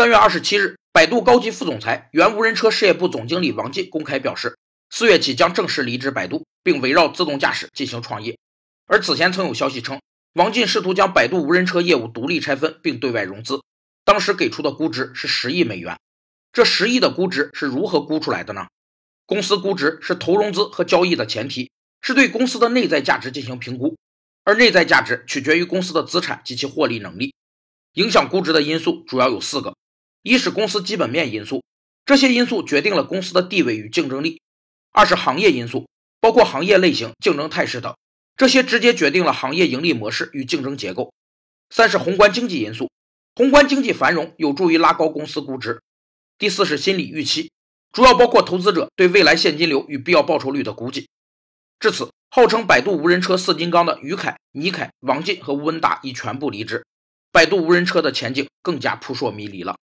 三月二十七日，百度高级副总裁、原无人车事业部总经理王进公开表示，四月起将正式离职百度，并围绕自动驾驶进行创业。而此前曾有消息称，王进试图将百度无人车业务独立拆分并对外融资，当时给出的估值是十亿美元。这十亿的估值是如何估出来的呢？公司估值是投融资和交易的前提，是对公司的内在价值进行评估，而内在价值取决于公司的资产及其获利能力。影响估值的因素主要有四个：一是公司基本面因素，这些因素决定了公司的地位与竞争力；二是行业因素，包括行业类型、竞争态势等，这些直接决定了行业盈利模式与竞争结构；三是宏观经济因素，宏观经济繁荣有助于拉高公司估值；第四是心理预期。主要包括投资者对未来现金流与必要报酬率的估计。至此，号称百度无人车四金刚的于凯、倪凯、王进和吴文达已全部离职，百度无人车的前景更加扑朔迷离了。